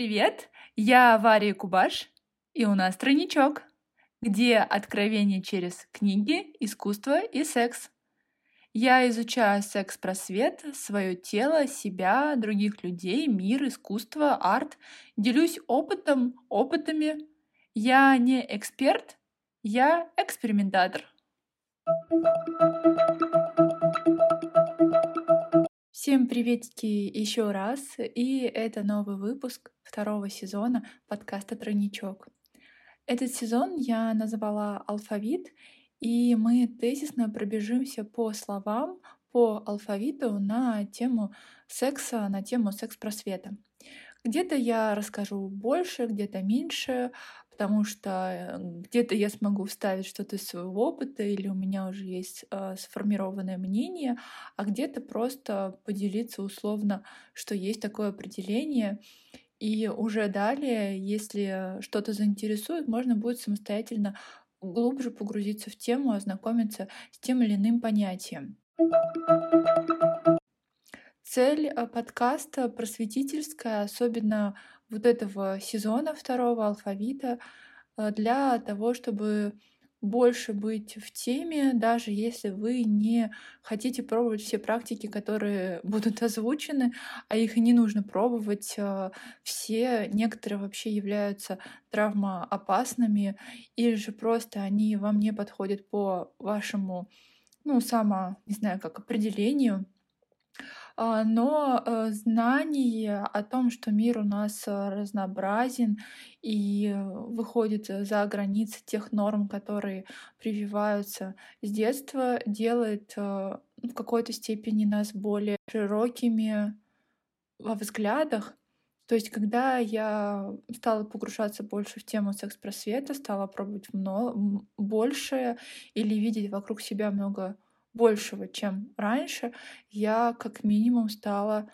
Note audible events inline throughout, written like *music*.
Привет, я Варя Кубаш, и у нас тройничок, где откровение через книги, искусство и секс. Я изучаю секс-просвет, свое тело, себя, других людей, мир, искусство, арт. Делюсь опытом, опытами. Я не эксперт, я экспериментатор. Всем приветики еще раз, и это новый выпуск второго сезона подкаста «Тройничок». Этот сезон я назвала «Алфавит», и мы тезисно пробежимся по словам, по алфавиту на тему секса, на тему секс-просвета. Где-то я расскажу больше, где-то меньше, потому что э, где-то я смогу вставить что-то из своего опыта, или у меня уже есть э, сформированное мнение, а где-то просто поделиться условно, что есть такое определение. И уже далее, если что-то заинтересует, можно будет самостоятельно глубже погрузиться в тему, ознакомиться с тем или иным понятием. Цель э, подкаста просветительская, особенно вот этого сезона второго алфавита э, для того, чтобы больше быть в теме, даже если вы не хотите пробовать все практики, которые *laughs* будут озвучены, а их и не нужно пробовать. Э, все, некоторые вообще являются травмоопасными, или же просто они вам не подходят по вашему, ну, само, не знаю, как определению. А, но э, знание о том, что мир у нас э, разнообразен и выходит за границы тех норм, которые прививаются с детства, делает э, в какой-то степени нас более широкими во взглядах. То есть, когда я стала погружаться больше в тему секс-просвета, стала пробовать много, больше или видеть вокруг себя много большего, чем раньше, я как минимум стала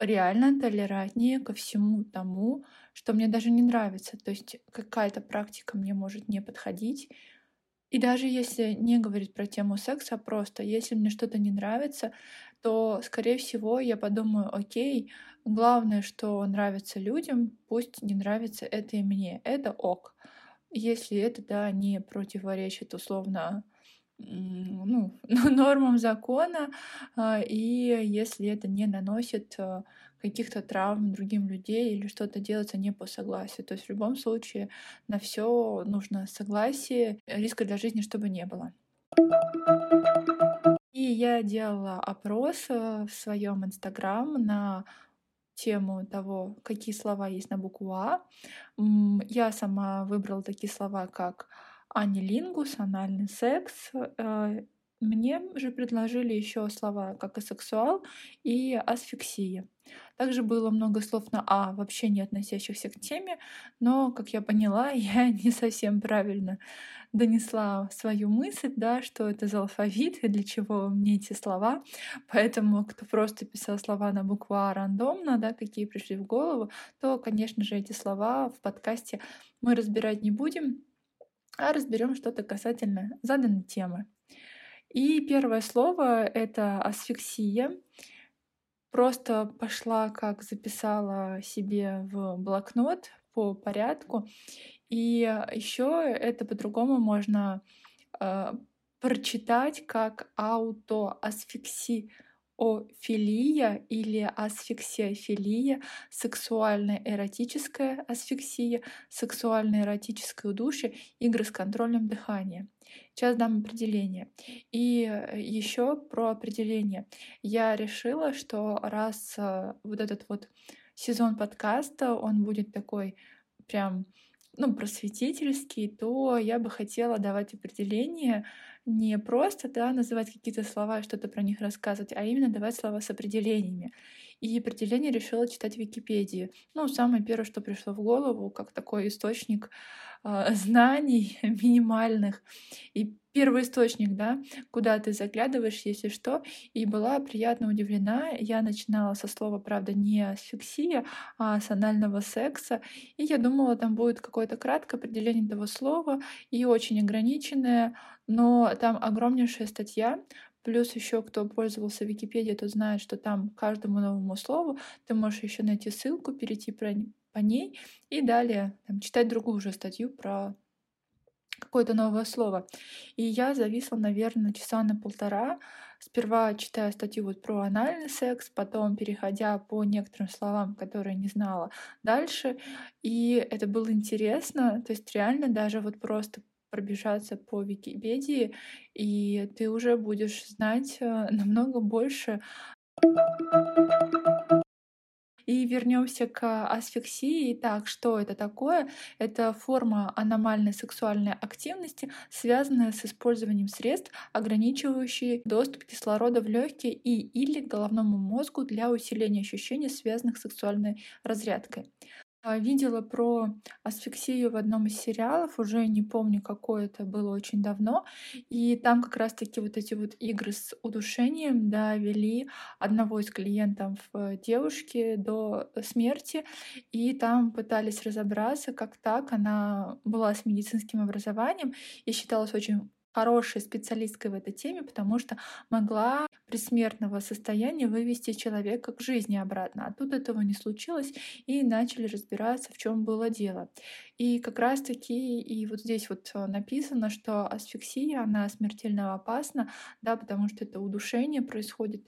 реально толерантнее ко всему тому, что мне даже не нравится. То есть какая-то практика мне может не подходить. И даже если не говорить про тему секса, а просто если мне что-то не нравится, то, скорее всего, я подумаю, окей, главное, что нравится людям, пусть не нравится это и мне. Это ок. Если это, да, не противоречит условно ну, *laughs* нормам закона, а, и если это не наносит а, каких-то травм другим людей или что-то делается не по согласию. То есть в любом случае на все нужно согласие, риска для жизни чтобы не было. И я делала опрос а, в своем инстаграм на тему того, какие слова есть на букву А. Я сама выбрала такие слова, как анилингус, анальный секс. Мне же предложили еще слова, как и сексуал и асфиксия. Также было много слов на А, вообще не относящихся к теме, но, как я поняла, *laughs* я не совсем правильно донесла свою мысль, да, что это за алфавит и для чего мне эти слова. Поэтому, кто просто писал слова на букву А рандомно, да, какие пришли в голову, то, конечно же, эти слова в подкасте мы разбирать не будем, а разберем что-то касательно заданной темы. И первое слово — это асфиксия. Просто пошла, как записала себе в блокнот по порядку. И еще это по-другому можно э, прочитать как аутоасфиксия Офилия или асфиксиофилия, сексуально-эротическая асфиксия, сексуально-эротическое удушье, игры с контролем дыхания. Сейчас дам определение. И э, еще про определение. Я решила, что раз э, вот этот вот сезон подкаста, он будет такой прям ну, просветительский, то я бы хотела давать определение не просто да, называть какие-то слова и что-то про них рассказывать, а именно давать слова с определениями. И определение решила читать в Википедии. Ну, самое первое, что пришло в голову, как такой источник э, *laughs* знаний минимальных. И первый источник, да, куда ты заглядываешь, если что. И была приятно удивлена. Я начинала со слова, правда, не асфиксия, а с анального секса. И я думала, там будет какое-то краткое определение этого слова и очень ограниченное, но там огромнейшая статья, Плюс еще кто пользовался Википедией, тот знает, что там каждому новому слову ты можешь еще найти ссылку, перейти по ней и далее там, читать другую уже статью про какое-то новое слово. И я зависла, наверное, часа на полтора, сперва читая статью вот про анальный секс, потом переходя по некоторым словам, которые не знала дальше. И это было интересно, то есть реально даже вот просто пробежаться по Википедии, и ты уже будешь знать э, намного больше и вернемся к асфиксии. Так, что это такое? Это форма аномальной сексуальной активности, связанная с использованием средств, ограничивающих доступ кислорода в легкие и или головному мозгу для усиления ощущений, связанных с сексуальной разрядкой. А, видела про асфиксию в одном из сериалов, уже не помню, какое это было очень давно. И там как раз-таки вот эти вот игры с удушением довели одного из клиентов э, девушки до смерти. И там пытались разобраться, как так. Она была с медицинским образованием и считалась очень хорошей специалисткой в этой теме, потому что могла при смертного состояния вывести человека к жизни обратно. А тут этого не случилось, и начали разбираться, в чем было дело. И как раз-таки и вот здесь вот э, написано, что асфиксия, она смертельно опасна, да, потому что это удушение происходит,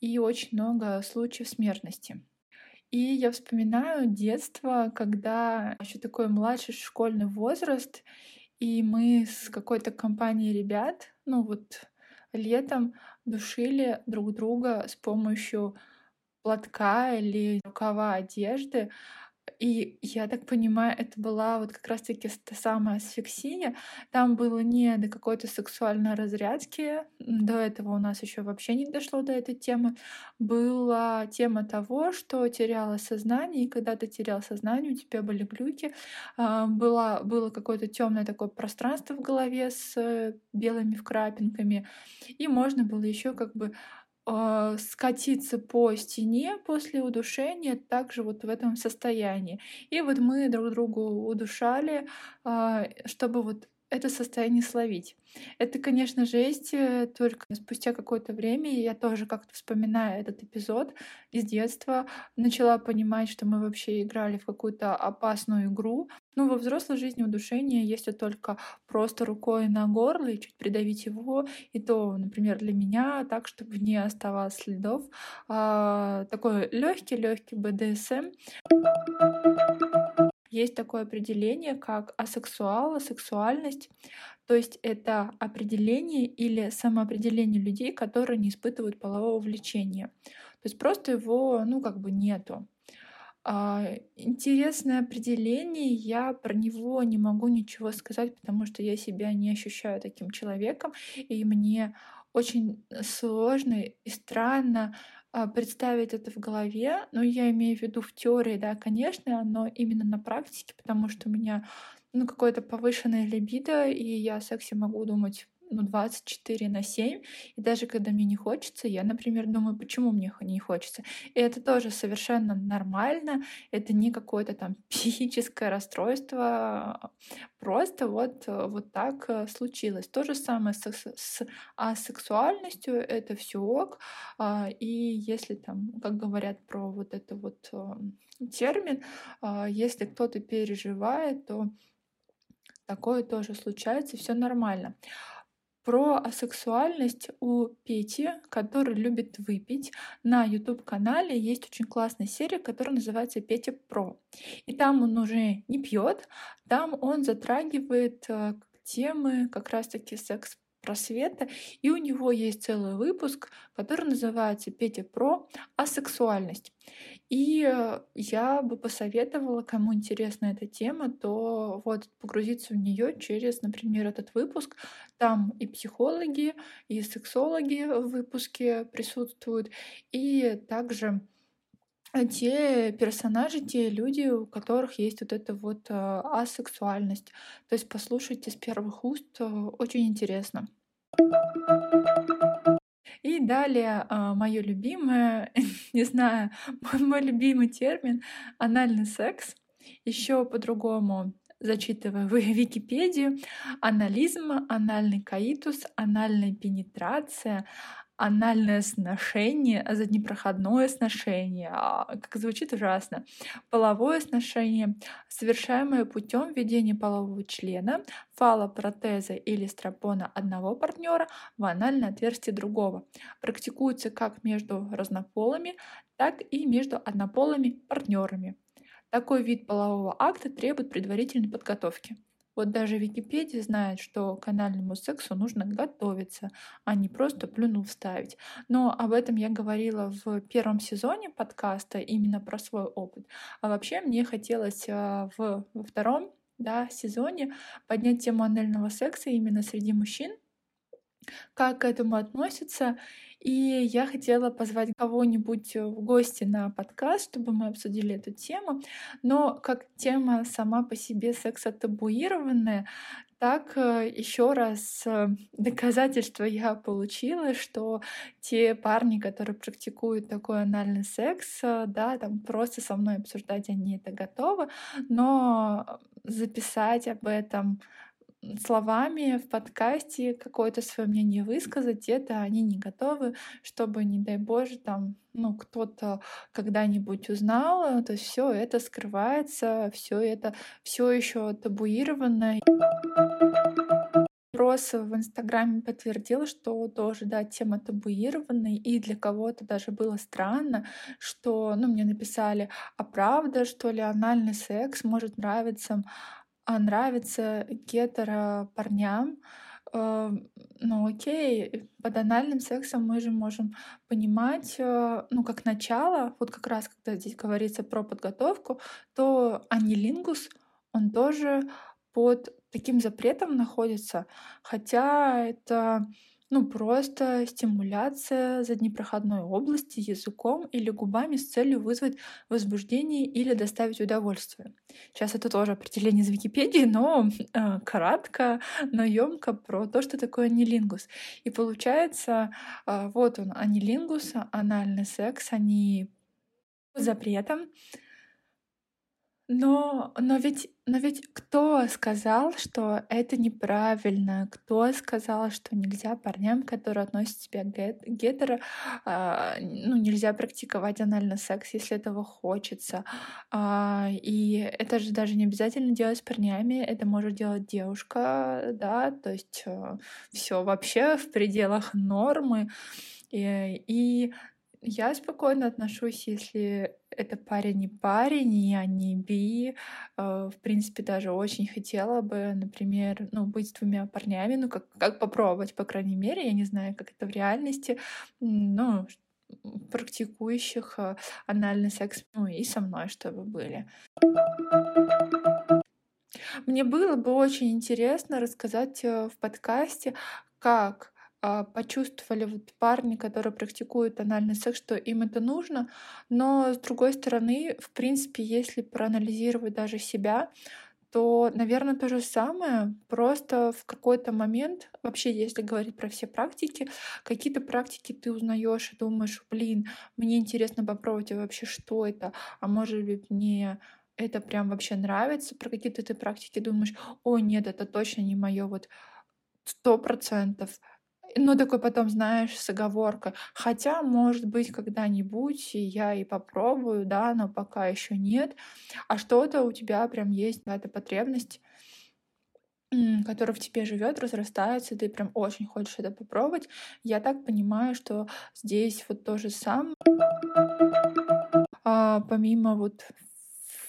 и очень много случаев смертности. И я вспоминаю детство, когда еще такой младший школьный возраст, и мы с какой-то компанией ребят, ну вот летом душили друг друга с помощью платка или рукава одежды. И я так понимаю, это была вот как раз-таки та самая асфиксия. Там было не до какой-то сексуальной разрядки. До этого у нас еще вообще не дошло до этой темы. Была тема того, что теряла сознание, и когда ты терял сознание, у тебя были глюки. А, была, было какое-то темное такое пространство в голове с белыми вкрапинками. И можно было еще как бы а, скатиться по стене после удушения также вот в этом состоянии. И вот мы друг другу удушали, а, чтобы вот это состояние словить. Это, конечно, жесть, э, только спустя какое-то время я тоже как-то вспоминаю этот эпизод из детства, начала понимать, что мы вообще играли в какую-то опасную игру. Ну, во взрослой жизни удушение, если только просто рукой на горло и чуть придавить его, и то, например, для меня, так, чтобы не оставалось следов, а, такой легкий-легкий БДСМ. Есть такое определение, как асексуал, асексуальность. То есть это определение или самоопределение людей, которые не испытывают полового влечения. То есть просто его, ну, как бы нету. А, интересное определение, я про него не могу ничего сказать, потому что я себя не ощущаю таким человеком, и мне очень сложно и странно представить это в голове, но я имею в виду в теории, да, конечно, но именно на практике, потому что у меня ну, какое-то повышенное либидо, и я о сексе могу думать ну, 24 на 7. И даже когда мне не хочется, я, например, думаю, почему мне не хочется. И это тоже совершенно нормально. Это не какое-то там *laughs* психическое расстройство. Просто вот, вот так э, случилось. То же самое с, с асексуальностью. Это все ок. А, и если там, как говорят про вот это вот э, термин, а, если кто-то переживает, то такое тоже случается, все нормально. Про асексуальность у Пети, который любит выпить. На YouTube-канале есть очень классная серия, которая называется Петя Про. И там он уже не пьет, там он затрагивает э, темы как раз-таки секс просвета. И у него есть целый выпуск, который называется «Петя про асексуальность». И э, я бы посоветовала, кому интересна эта тема, то вот погрузиться в нее через, например, этот выпуск. Там и психологи, и сексологи в выпуске присутствуют, и также те персонажи, те люди, у которых есть вот эта вот э, асексуальность. То есть послушайте с первых уст, э, очень интересно. И далее а, мое любимое, *laughs* не знаю, *laughs* мой, любимый термин анальный секс. Еще по-другому зачитывая в *laughs* Википедию, анализм, анальный каитус, анальная пенетрация, анальное сношение, заднепроходное сношение, а, как звучит ужасно, половое сношение, совершаемое путем введения полового члена, фалопротеза или стропона одного партнера в анальное отверстие другого. Практикуется как между разнополыми, так и между однополыми партнерами. Такой вид полового акта требует предварительной подготовки. Вот даже Википедия знает, что к анальному сексу нужно готовиться, а не просто плюнул вставить. Но об этом я говорила в первом сезоне подкаста, именно про свой опыт. А вообще мне хотелось а, в, во втором да, сезоне поднять тему анального секса именно среди мужчин, как к этому относятся. И я хотела позвать кого-нибудь в гости на подкаст, чтобы мы обсудили эту тему. Но как тема сама по себе секса табуированная, так э, еще раз э, доказательство я получила, что те парни, которые практикуют такой анальный секс, э, да, там просто со мной обсуждать они это готовы, но записать об этом словами в подкасте какое-то свое мнение высказать, это они не готовы, чтобы, не дай Боже, там, ну, кто-то когда-нибудь узнал, то есть все это скрывается, все это все еще табуировано. Опрос в Инстаграме подтвердил, что тоже, да, тема табуированная, и для кого-то даже было странно, что, ну, мне написали, а правда, что ли, анальный секс может нравиться нравится гетеро парням, э, ну окей, под анальным сексом мы же можем понимать, э, ну как начало, вот как раз когда здесь говорится про подготовку, то анилингус, он тоже под таким запретом находится, хотя это ну, просто стимуляция заднепроходной области языком или губами с целью вызвать возбуждение или доставить удовольствие. Сейчас это тоже определение из Википедии, но э, *laughs* кратко, но емко про то, что такое анилингус. И получается, э, вот он, анилингус, анальный секс, они запретом, но но ведь но ведь кто сказал, что это неправильно? Кто сказал, что нельзя парням, которые относят себя гет гетеро, а, ну, нельзя практиковать анальный секс, если этого хочется? А, и это же даже не обязательно делать с парнями, это может делать девушка, да, то есть, э, всё вообще в пределах нормы. И и я спокойно отношусь, если это парень не парень, и не би. Э, в принципе, даже очень хотела бы, например, ну, быть с двумя парнями, ну, как, как попробовать, по крайней мере. Я не знаю, как это в реальности. Ну, практикующих э, анальный секс, ну и со мной, чтобы были. Мне было бы очень интересно рассказать э, в подкасте, как почувствовали вот парни, которые практикуют анальный секс, что им это нужно. Но с другой стороны, в принципе, если проанализировать даже себя, то, наверное, то же самое. Просто в какой-то момент, вообще, если говорить про все практики, какие-то практики ты узнаешь и думаешь, блин, мне интересно попробовать а вообще, что это, а может быть, мне это прям вообще нравится. Про какие-то ты практики думаешь, о, нет, это точно не мое вот сто процентов. Ну, такой потом, знаешь, с оговоркой. Хотя, может быть, когда-нибудь я и попробую, да, но пока еще нет. А что-то у тебя прям есть какая-то потребность, которая в тебе живет, разрастается, ты прям очень хочешь это попробовать. Я так понимаю, что здесь вот то же самое. А, помимо вот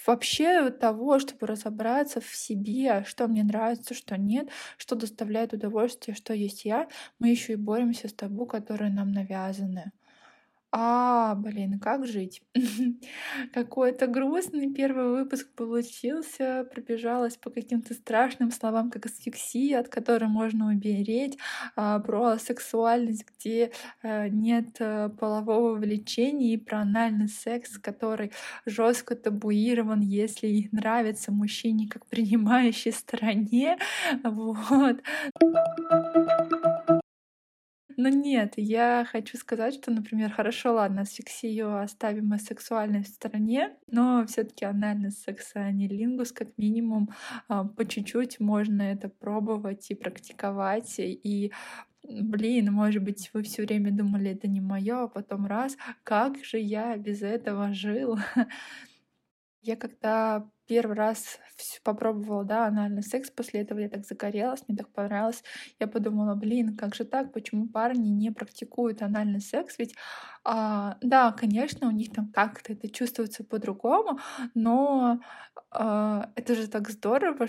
вообще того, чтобы разобраться в себе, что мне нравится, что нет, что доставляет удовольствие, что есть я, мы еще и боремся с табу, которые нам навязаны. А, блин, как жить? *laughs* Какой-то грустный первый выпуск получился. Пробежалась по каким-то страшным словам, как асфиксия, от которой можно умереть, а, про сексуальность, где а, нет а, полового влечения, и про анальный секс, который жестко табуирован, если нравится мужчине как принимающей стороне. *laughs* Вот. Но нет, я хочу сказать, что, например, хорошо, ладно, сексию оставим и сексуальность в стороне, но все таки анальный секс, а не лингус, как минимум, а, по чуть-чуть можно это пробовать и практиковать, и блин, может быть, вы все время думали, это не моё, а потом раз, как же я без этого жил? *laughs* Я когда первый раз попробовала, да, анальный секс, после этого я так загорелась, мне так понравилось. Я подумала: "Блин, как же так? Почему парни не практикуют анальный секс?" Ведь, а, да, конечно, у них там как-то это чувствуется по-другому, но, а, это же так здорово.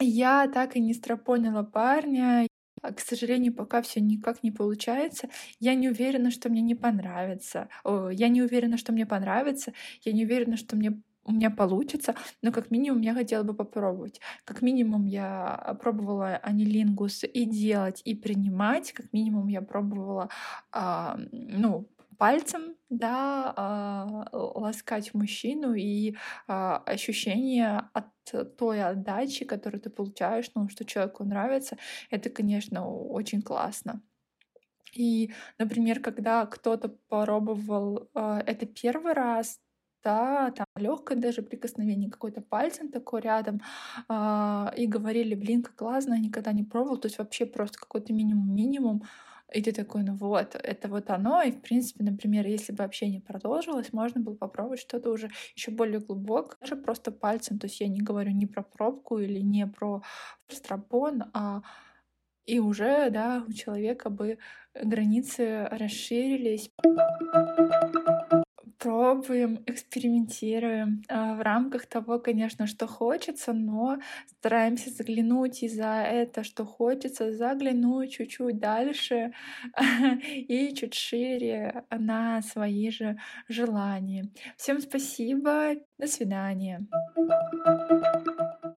Я так и не стропонила парня. А, к сожалению, пока все никак не получается. Я не уверена, что мне не понравится. Я не уверена, что мне понравится. Я не уверена, что мне у меня получится, но как минимум я хотела бы попробовать. Как минимум я пробовала анилингус и делать, и принимать. Как минимум я пробовала, а, ну, пальцем, да, а, ласкать мужчину и а, ощущение от той отдачи, которую ты получаешь, ну, что человеку нравится, это, конечно, очень классно. И, например, когда кто-то попробовал а, это первый раз, да, там легкое даже прикосновение, какой-то пальцем такой рядом, а, и говорили, блин, как классно, никогда не пробовал, то есть вообще просто какой-то минимум-минимум, и ты такой, ну вот, это вот оно, и в принципе, например, если бы общение продолжилось, можно было попробовать что-то уже еще более глубокое, даже просто пальцем, то есть я не говорю не про пробку или не про стропон, а и уже, да, у человека бы границы расширились. Пробуем, экспериментируем, а, в рамках того, конечно, что хочется, но стараемся заглянуть и за это, что хочется, заглянуть чуть-чуть дальше *laughs* и чуть шире на свои же желания. Всем спасибо, до свидания.